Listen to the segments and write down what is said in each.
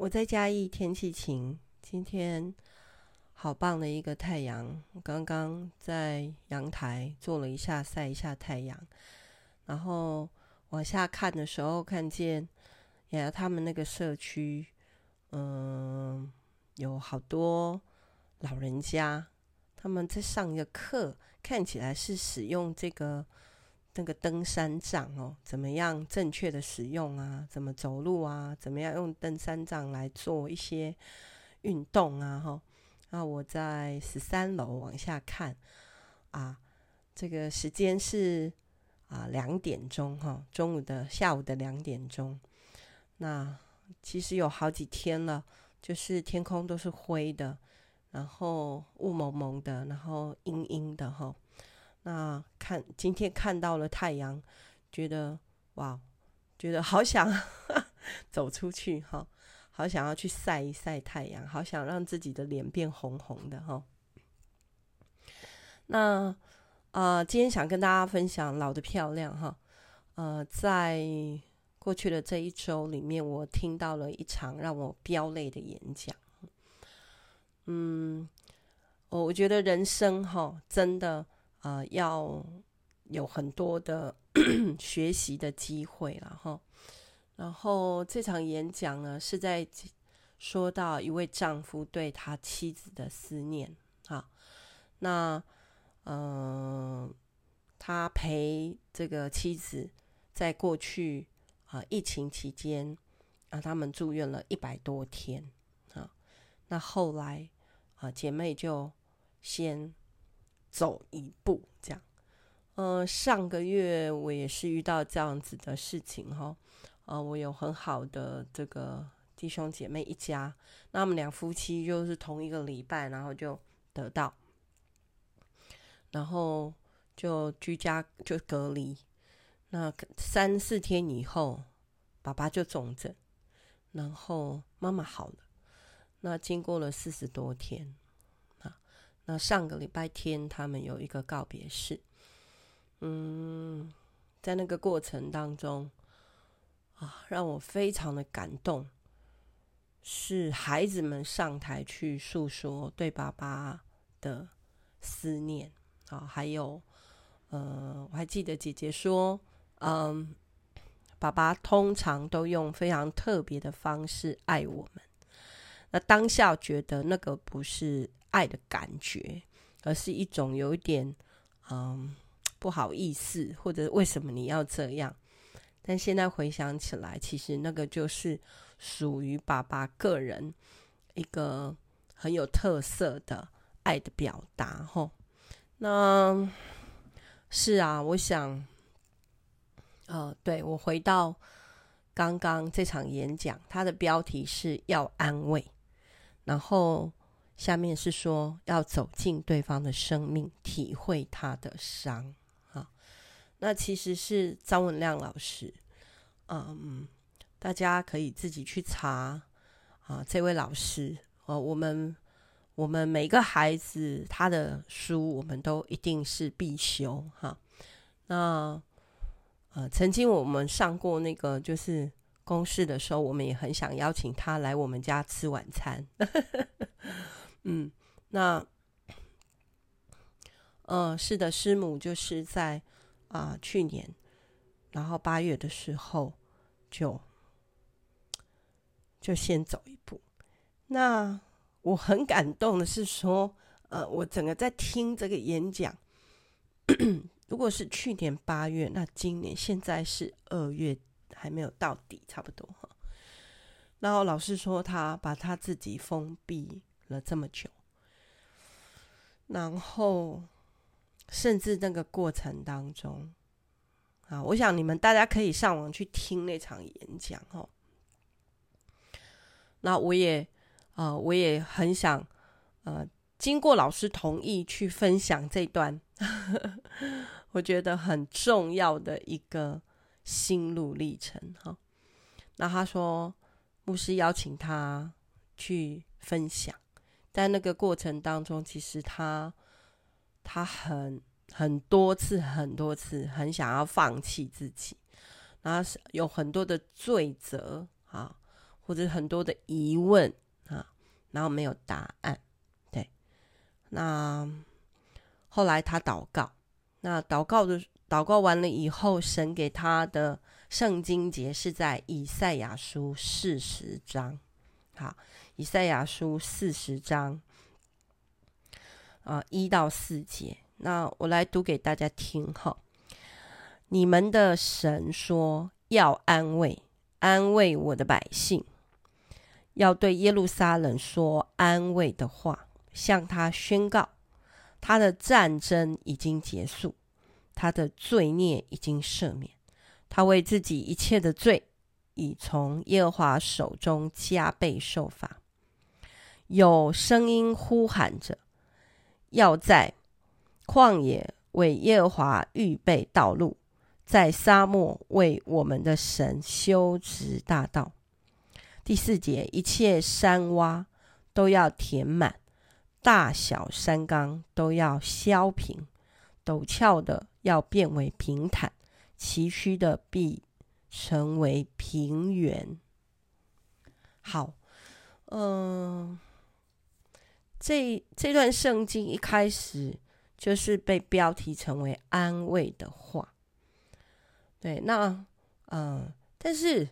我在嘉义，天气晴。今天好棒的一个太阳，刚刚在阳台坐了一下，晒一下太阳，然后往下看的时候，看见呀，他们那个社区，嗯，有好多老人家，他们在上一个课，看起来是使用这个。那个登山杖哦，怎么样正确的使用啊？怎么走路啊？怎么样用登山杖来做一些运动啊？哈，那我在十三楼往下看啊，这个时间是啊两点钟哈，中午的下午的两点钟。那其实有好几天了，就是天空都是灰的，然后雾蒙蒙的，然后阴阴的哈。那看今天看到了太阳，觉得哇，觉得好想 走出去哈，好想要去晒一晒太阳，好想让自己的脸变红红的哈。那呃，今天想跟大家分享老的漂亮哈。呃，在过去的这一周里面，我听到了一场让我飙泪的演讲。嗯，我我觉得人生哈，真的。呃，要有很多的 学习的机会了哈。然后这场演讲呢，是在说到一位丈夫对他妻子的思念啊。那嗯、呃，他陪这个妻子在过去啊疫情期间啊，他们住院了一百多天啊。那后来啊，姐妹就先。走一步，这样。呃，上个月我也是遇到这样子的事情哈。呃，我有很好的这个弟兄姐妹一家，那我们两夫妻就是同一个礼拜，然后就得到，然后就居家就隔离。那三四天以后，爸爸就重症，然后妈妈好了。那经过了四十多天。那上个礼拜天，他们有一个告别式。嗯，在那个过程当中，啊，让我非常的感动，是孩子们上台去诉说对爸爸的思念啊，还有，呃，我还记得姐姐说，嗯，爸爸通常都用非常特别的方式爱我们。那当下觉得那个不是。爱的感觉，而是一种有一点嗯不好意思，或者为什么你要这样？但现在回想起来，其实那个就是属于爸爸个人一个很有特色的爱的表达。吼，那是啊，我想，呃，对，我回到刚刚这场演讲，它的标题是要安慰，然后。下面是说要走进对方的生命，体会他的伤啊。那其实是张文亮老师，嗯，大家可以自己去查啊。这位老师，哦，我们我们每个孩子他的书，我们都一定是必修哈。那呃，曾经我们上过那个就是公示的时候，我们也很想邀请他来我们家吃晚餐。嗯，那，呃，是的，师母就是在啊、去年，然后八月的时候就就先走一步。那我很感动的是说，呃，我整个在听这个演讲，如果是去年八月，那今年现在是二月，还没有到底，差不多哈。然后老师说他把他自己封闭。了这么久，然后甚至那个过程当中，啊，我想你们大家可以上网去听那场演讲哦。那我也啊、我也很想呃，经过老师同意去分享这段，我觉得很重要的一个心路历程哈。那他说，牧师邀请他去分享。在那个过程当中，其实他他很很多次、很多次很想要放弃自己，然后是有很多的罪责啊，或者很多的疑问啊，然后没有答案。对，那后来他祷告，那祷告的祷告完了以后，神给他的圣经节是在以赛亚书四十章。好，以赛亚书四十章啊一到四节，那我来读给大家听哈。你们的神说要安慰，安慰我的百姓，要对耶路撒冷说安慰的话，向他宣告，他的战争已经结束，他的罪孽已经赦免，他为自己一切的罪，已从耶和华手中加倍受罚。有声音呼喊着，要在旷野为耶和华预备道路。在沙漠为我们的神修直大道。第四节，一切山洼都要填满，大小山冈都要削平，陡峭的要变为平坦，崎岖的必成为平原。好，嗯、这这段圣经一开始就是被标题成为安慰的话。对，那嗯、但是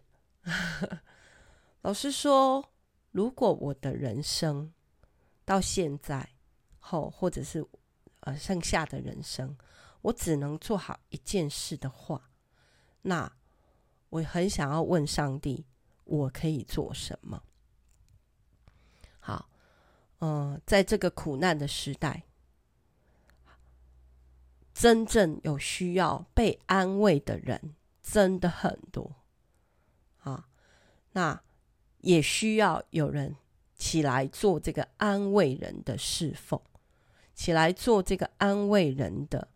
老实说，如果我的人生到现在后，或者是呃剩下的人生，我只能做好一件事的话，那我很想要问上帝，我可以做什么？嗯、在这个苦难的时代。真正有需要被安慰的人真的很多啊，那也需要有人起来做这个安慰人的侍奉，起来做这个安慰人的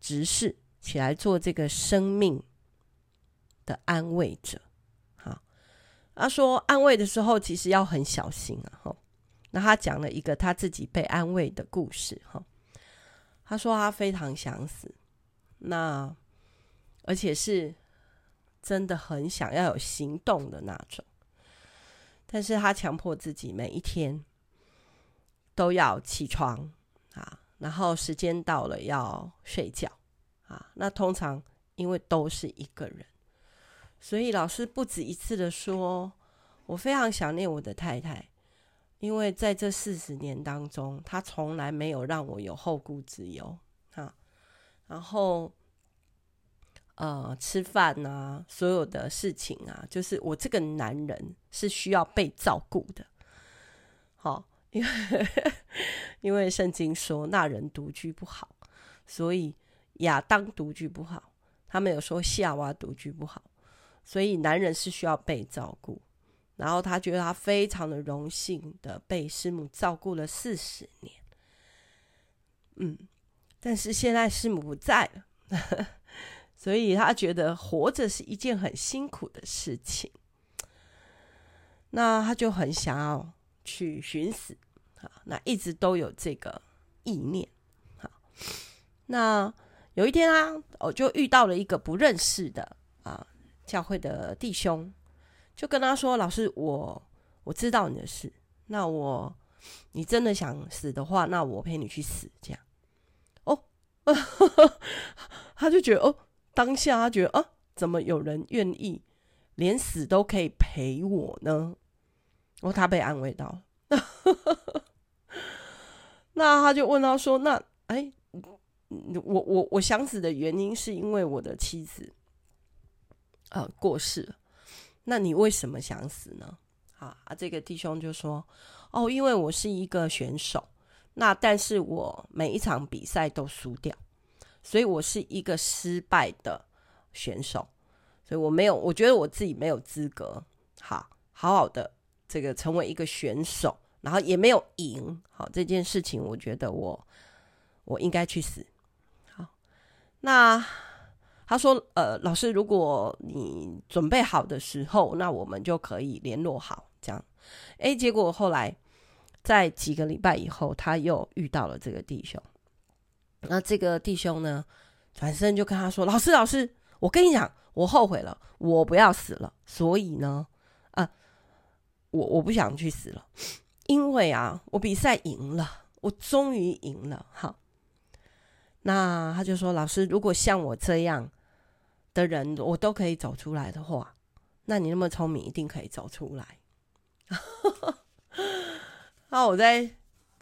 执事，起来做这个生命的安慰者。好，他说安慰的时候其实要很小心啊。哈，那他讲了一个他自己被安慰的故事。哈。他说他非常想死，那而且是真的很想要有行动的那种，但是他强迫自己每一天都要起床啊，然后时间到了要睡觉啊。那通常因为都是一个人，所以老师不止一次的说，我非常想念我的太太。因为在这四十年当中，他从来没有让我有后顾之忧啊。然后，呃，吃饭啊，所有的事情啊，就是我这个男人是需要被照顾的。好，因为 因为圣经说那人独居不好，所以亚当独居不好，他们有说夏娃独居不好，所以男人是需要被照顾。然后他觉得他非常的荣幸的被师母照顾了四十年，嗯，但是现在师母不在了，所以他觉得活着是一件很辛苦的事情，那他就很想要去寻死啊，那一直都有这个意念，好，那有一天啊，我就遇到了一个不认识的啊教会的弟兄。就跟他说：“老师，我我知道你的事，那我你真的想死的话，那我陪你去死。”这样哦，他就觉得哦，当下他觉得啊，怎么有人愿意连死都可以陪我呢？哦，他被安慰到了。那他就问他说：“那哎，我我我想死的原因是因为我的妻子呃过世了。”那你为什么想死呢？啊，这个弟兄就说：“哦，因为我是一个选手，那但是我每一场比赛都输掉，所以我是一个失败的选手，所以我没有，我觉得我自己没有资格，好好好的这个成为一个选手，然后也没有赢，好这件事情，我觉得我我应该去死。好，那。”他说：“呃，老师，如果你准备好的时候，那我们就可以联络好。这样，哎，结果后来在几个礼拜以后，他又遇到了这个弟兄。那这个弟兄呢，转身就跟他说：‘老师，老师，我跟你讲，我后悔了，我不要死了。’所以呢，啊，我我不想去死了，因为啊，我比赛赢了，我终于赢了。好，那他就说，老师，如果像我这样的人，我都可以走出来的话，那你那么聪明，一定可以走出来。那我在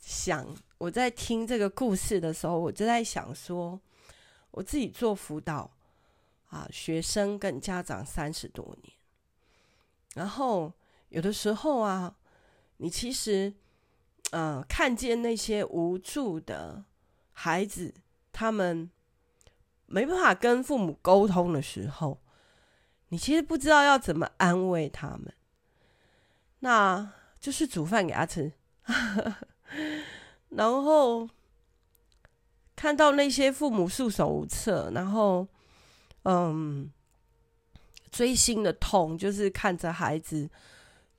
想，我在听这个故事的时候，我就在想说，我自己做辅导啊，学生跟家长三十多年，然后有的时候啊，你其实，呃，看见那些无助的孩子，他们没办法跟父母沟通的时候，你其实不知道要怎么安慰他们，那就是煮饭给他吃。然后看到那些父母束手无策，然后嗯，锥心的痛，就是看着孩子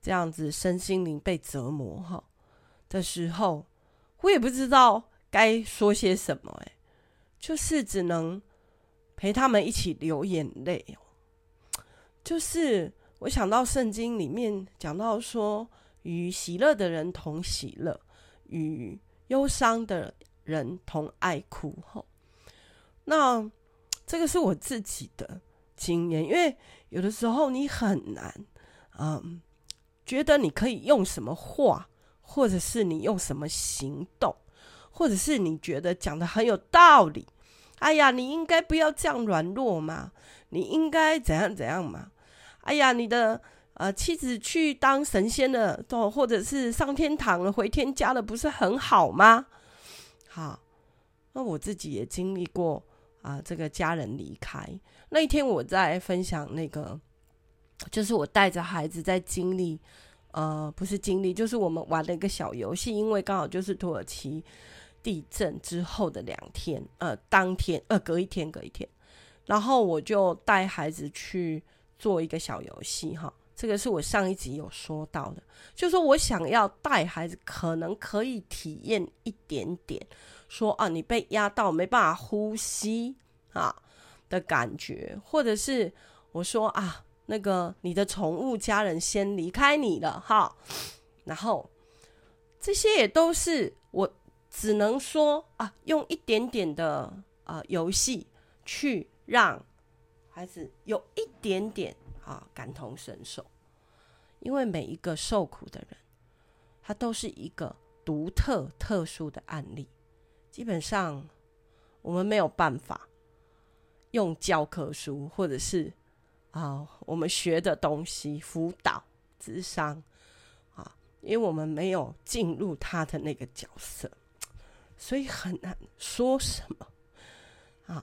这样子身心灵被折磨哈的时候，我也不知道该说些什么，哎，就是只能陪他们一起流眼泪。就是我想到圣经里面讲到说。与喜乐的人同喜乐，与忧伤的人同爱哭。吼，那这个是我自己的经验，因为有的时候你很难，嗯，觉得你可以用什么话，或者是你用什么行动，或者是你觉得讲得很有道理。哎呀，你应该不要这样软弱嘛，你应该怎样怎样嘛。哎呀，你的。呃，妻子去当神仙了，或者是上天堂了，回天家了，不是很好吗？好，那我自己也经历过啊、呃，这个家人离开那一天，我在分享那个，就是我带着孩子在经历，呃，不是经历，就是我们玩了一个小游戏，因为刚好就是土耳其地震之后的两天，呃，当天，呃，隔一天，隔一天，然后我就带孩子去做一个小游戏，哈。这个是我上一集有说到的，就说我想要带孩子，可能可以体验一点点，说啊，你被压到没办法呼吸啊的感觉，或者是我说啊，那个你的宠物家人先离开你了哈，然后这些也都是只能说啊，用一点点的啊游戏去让孩子有一点点。啊，感同身受，因为每一个受苦的人，他都是一个独特、特殊的案例。基本上，我们没有办法用教科书或者是啊，我们学的东西辅导、智商啊，因为我们没有进入他的那个角色，所以很难说什么啊。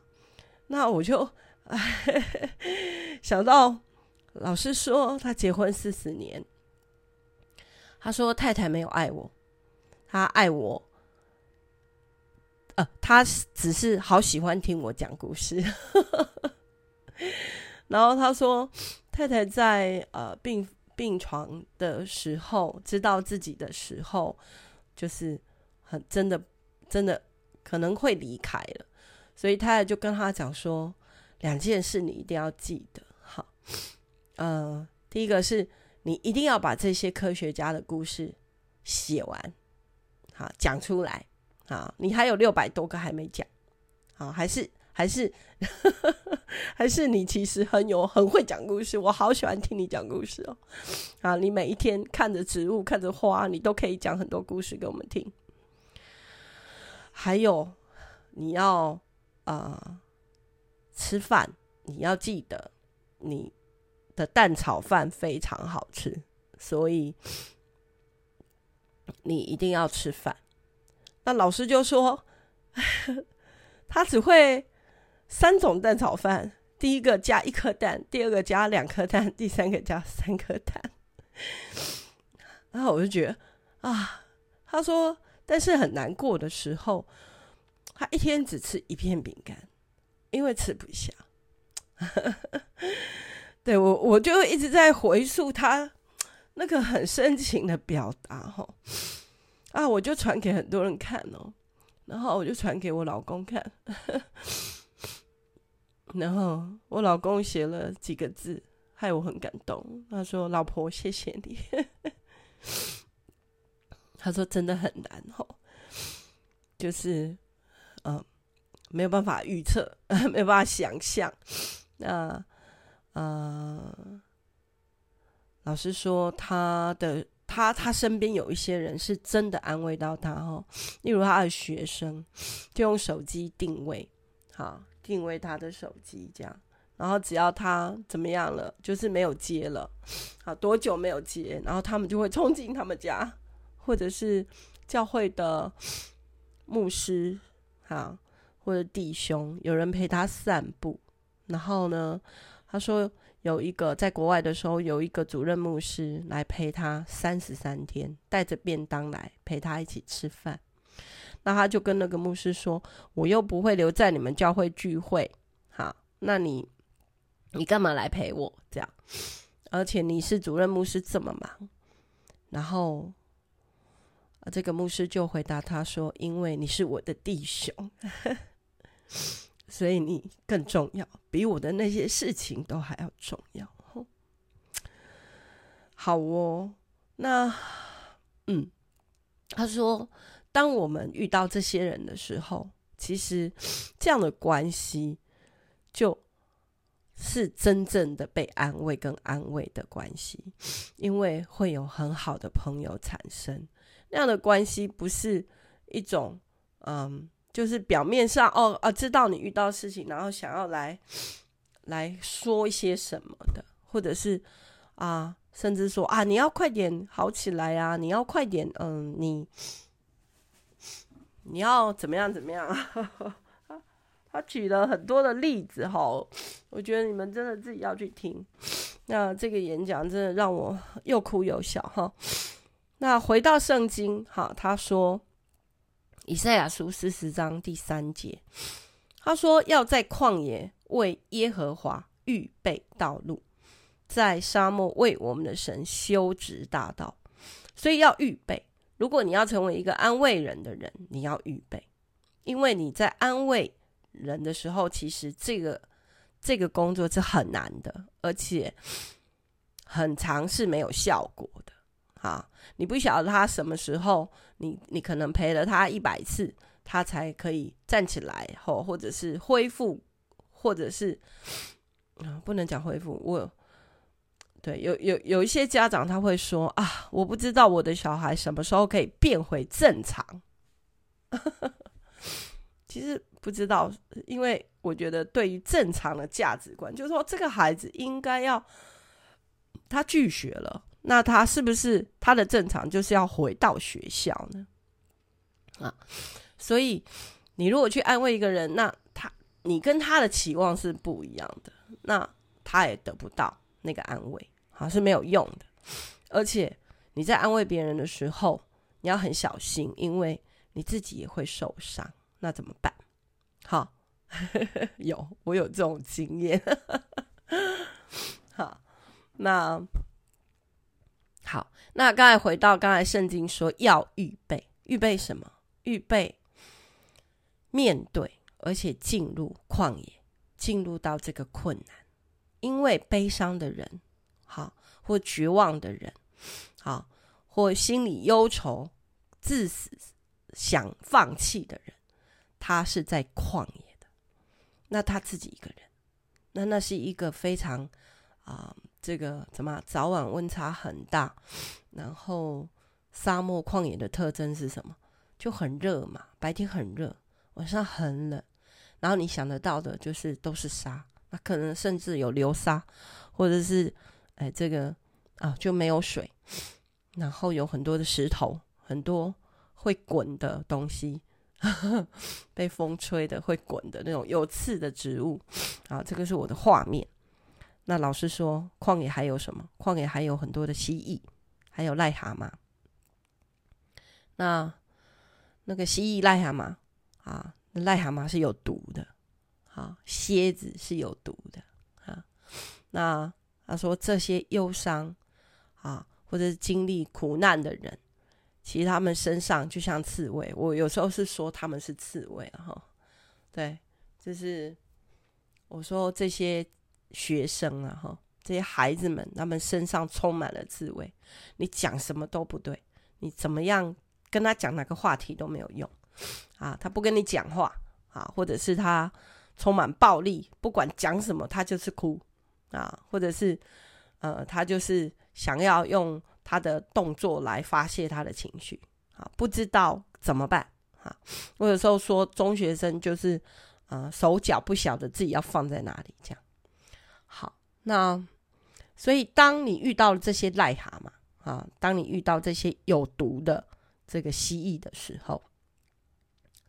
那我就 想到。老师说他结婚四十年，他说太太没有爱我，他爱我，呃，他只是好喜欢听我讲故事。然后他说太太在呃病病床的时候，知道自己的时候，就是很真的真的可能会离开了，所以太太就跟他讲说两件事你一定要记得，好。呃，第一个是你一定要把这些科学家的故事写完，好，讲出来，好，你还有六百多个还没讲，好，还是还是 还是你其实很有很会讲故事，我好喜欢听你讲故事哦，啊，你每一天看着植物看着花，你都可以讲很多故事给我们听，还有你要呃吃饭，你要记得你。的蛋炒饭非常好吃，所以你一定要吃饭。那老师就说，他只会三种蛋炒饭：第一个加一颗蛋，第二个加两颗蛋，第三个加三颗蛋。然后我就觉得啊，他说，但是很难过的时候，他一天只吃一片饼干，因为吃不下。对我，我就一直在回溯他那个很深情的表达，哈啊，我就传给很多人看哦，然后我就传给我老公看，然后我老公写了几个字，害我很感动。他说：“老婆，谢谢你。” 他说真的很难哦，就是嗯、没有办法预测，没有办法想象。那呃，老师说他的他他身边有一些人是真的安慰到他哦，例如他的学生就用手机定位，好定位他的手机这样。然后只要他怎么样了，就是没有接了，好多久没有接，然后他们就会冲进他们家，或者是教会的牧师，好或者弟兄，有人陪他散步。然后呢，他说有一个在国外的时候，有一个主任牧师来陪他三十三天，带着便当来陪他一起吃饭。那他就跟那个牧师说：“我又不会留在你们教会聚会，好，那你。”你干嘛来陪我？这样，而且你是主任牧师这么忙，然后，这个牧师就回答他说：“因为你是我的弟兄，所以你更重要，比我的那些事情都还要重要。”好哦，那，嗯，他说，当我们遇到这些人的时候，其实这样的关系就。是真正的被安慰跟安慰的关系，因为会有很好的朋友产生。那样的关系不是一种，嗯，就是表面上哦啊，知道你遇到事情，然后想要来来说一些什么的，或者是啊，甚至说啊，你要快点好起来啊，你要快点，嗯，你你要怎么样怎么样。他举了很多的例子哈，我觉得你们真的自己要去听。那这个演讲真的让我又哭又笑哈。那回到圣经哈，他说以赛亚书四十章第三节，他说要在旷野为耶和华预备道路，在沙漠为我们的神修直大道。所以要预备。如果你要成为一个安慰人的人，你要预备，因为你在安慰。人的时候，其实这个这个工作是很难的，而且很长是没有效果的。啊，你不晓得他什么时候，你你可能陪了他一百次，他才可以站起来，或或者是恢复，或者是啊，不能讲恢复。我对有有有一些家长他会说啊，我不知道我的小孩什么时候可以变回正常。其实。不知道，因为我觉得对于正常的价值观，就是说这个孩子应该要他拒绝了，那他是不是他的正常就是要回到学校呢？啊，所以你如果去安慰一个人，那他你跟他的期望是不一样的，那他也得不到那个安慰，好，是没有用的。而且你在安慰别人的时候，你要很小心，因为你自己也会受伤，那怎么办？好，有我有这种经验。好，那好，那刚才回到刚才圣经说要预备，预备什么？预备面对，而且进入旷野，进入到这个困难，因为悲伤的人，好，或绝望的人，好，或心里忧愁、自死、想放弃的人。他是在旷野的，那他自己一个人，那那是一个非常啊、这个怎么早晚温差很大，然后沙漠旷野的特征是什么？就很热嘛，白天很热，晚上很冷，然后你想得到的就是都是沙，那可能甚至有流沙，或者是哎这个啊就没有水，然后有很多的石头，很多会滚的东西。被风吹的会滚的那种有刺的植物啊，这个是我的画面。那老师说，旷野还有什么？旷野还有很多的蜥蜴，还有癞蛤蟆。那那个蜥蜴、癞蛤蟆啊，癞蛤蟆是有毒的，啊，蝎子是有毒的啊。那他说这些忧伤啊，或者是经历苦难的人。其实他们身上就像刺猬，我有时候是说他们是刺猬哈。对，就是我说这些学生啊哈，这些孩子们，他们身上充满了刺猬，你讲什么都不对，你怎么样跟他讲哪个话题都没有用啊，他不跟你讲话啊，或者是他充满暴力，不管讲什么他就是哭啊，或者是呃他就是想要用他的动作来发泄他的情绪啊，不知道怎么办啊。我有时候说中学生就是啊手脚不晓得自己要放在哪里这样。那所以当你遇到这些癞蛤蟆。啊，当你遇到这些有毒的这个蜥蜴的时候，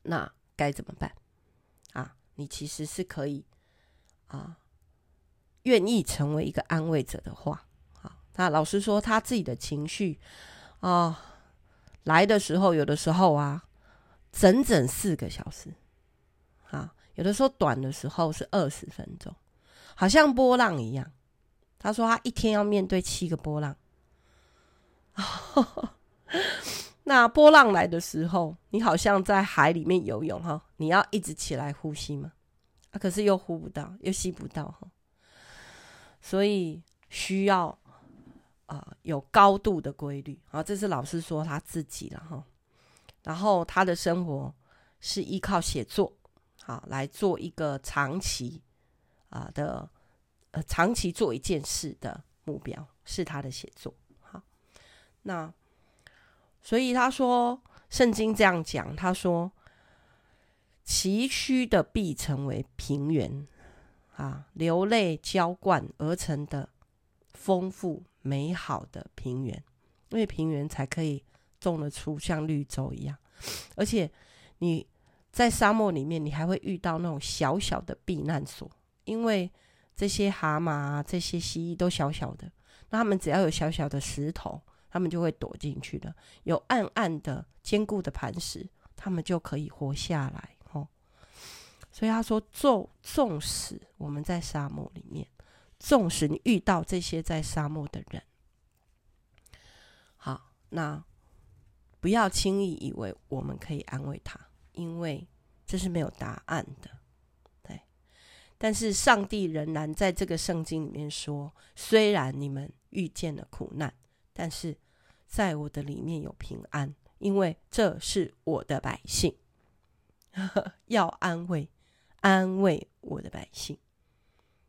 那该怎么办？啊，你其实是可以啊，愿意成为一个安慰者的话，啊，那老师说他自己的情绪啊来的时候，有的时候啊，整整四个小时，啊，有的时候短的时候是二十分钟，好像波浪一样。他说他一天要面对七个波浪。那波浪来的时候，你好像在海里面游泳哈，你要一直起来呼吸嘛，啊，可是又呼不到，又吸不到哈，所以需要啊、有高度的规律啊，这是老师说他自己了哈，然后他的生活是依靠写作啊来做一个长期啊的呃长期做一件事的目标，是他的写作。那，所以他说，圣经这样讲，他说，崎岖的必成为平原，啊，流泪浇灌而成的丰富美好的平原，因为平原才可以种得出像绿洲一样，而且你在沙漠里面，你还会遇到那种小小的避难所，因为这些蛤蟆啊，这些蜥蜴都小小的，那他们只要有小小的石头。他们就会躲进去的，有暗暗的坚固的磐石，他们就可以活下来。哦，所以他说，纵纵使我们在沙漠里面，纵使你遇到这些在沙漠的人，好，那不要轻易以为我们可以安慰他，因为这是没有答案的。但是上帝仍然在这个圣经里面说，虽然你们遇见了苦难。但是，在我的里面有平安，因为这是我的百姓，要安慰，安慰我的百姓。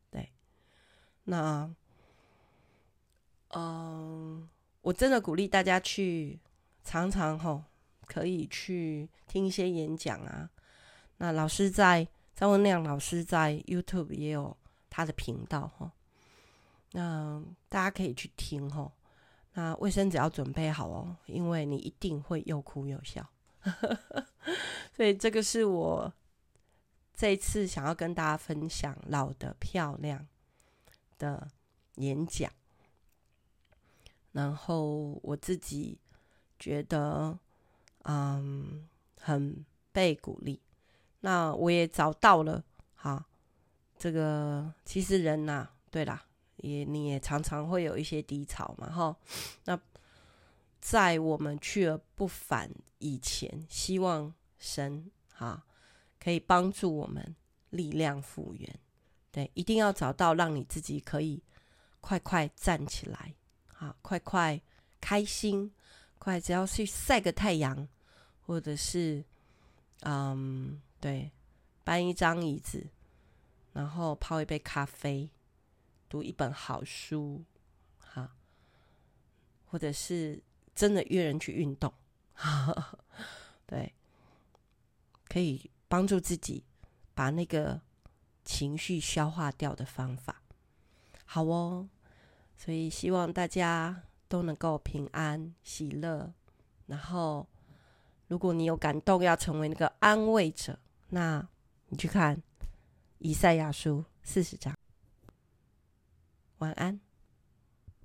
对，那，嗯，我真的鼓励大家去常常吼，可以去听一些演讲啊。那老师在张文亮老师在 YouTube 也有他的频道哈，那大家可以去听吼。那卫生纸要准备好哦，因为你一定会又哭又笑，所以这个是我这次想要跟大家分享老得漂亮的演讲，然后我自己觉得嗯很被鼓励，那我也找到了哈，这个其实人呐、啊，对啦。也，你也常常会有一些低潮嘛，哈。那在我们去而不返以前，希望神哈可以帮助我们力量复原。对，一定要找到让你自己可以快快站起来，啊，快快开心，快只要去晒个太阳，或者是嗯，对，搬一张椅子，然后泡一杯咖啡。读一本好书，哈，或者是真的约人去运动哈，对，可以帮助自己把那个情绪消化掉的方法，好哦。所以希望大家都能够平安喜乐。然后，如果你有感动要成为那个安慰者，那你去看以赛亚书四十章。晚安。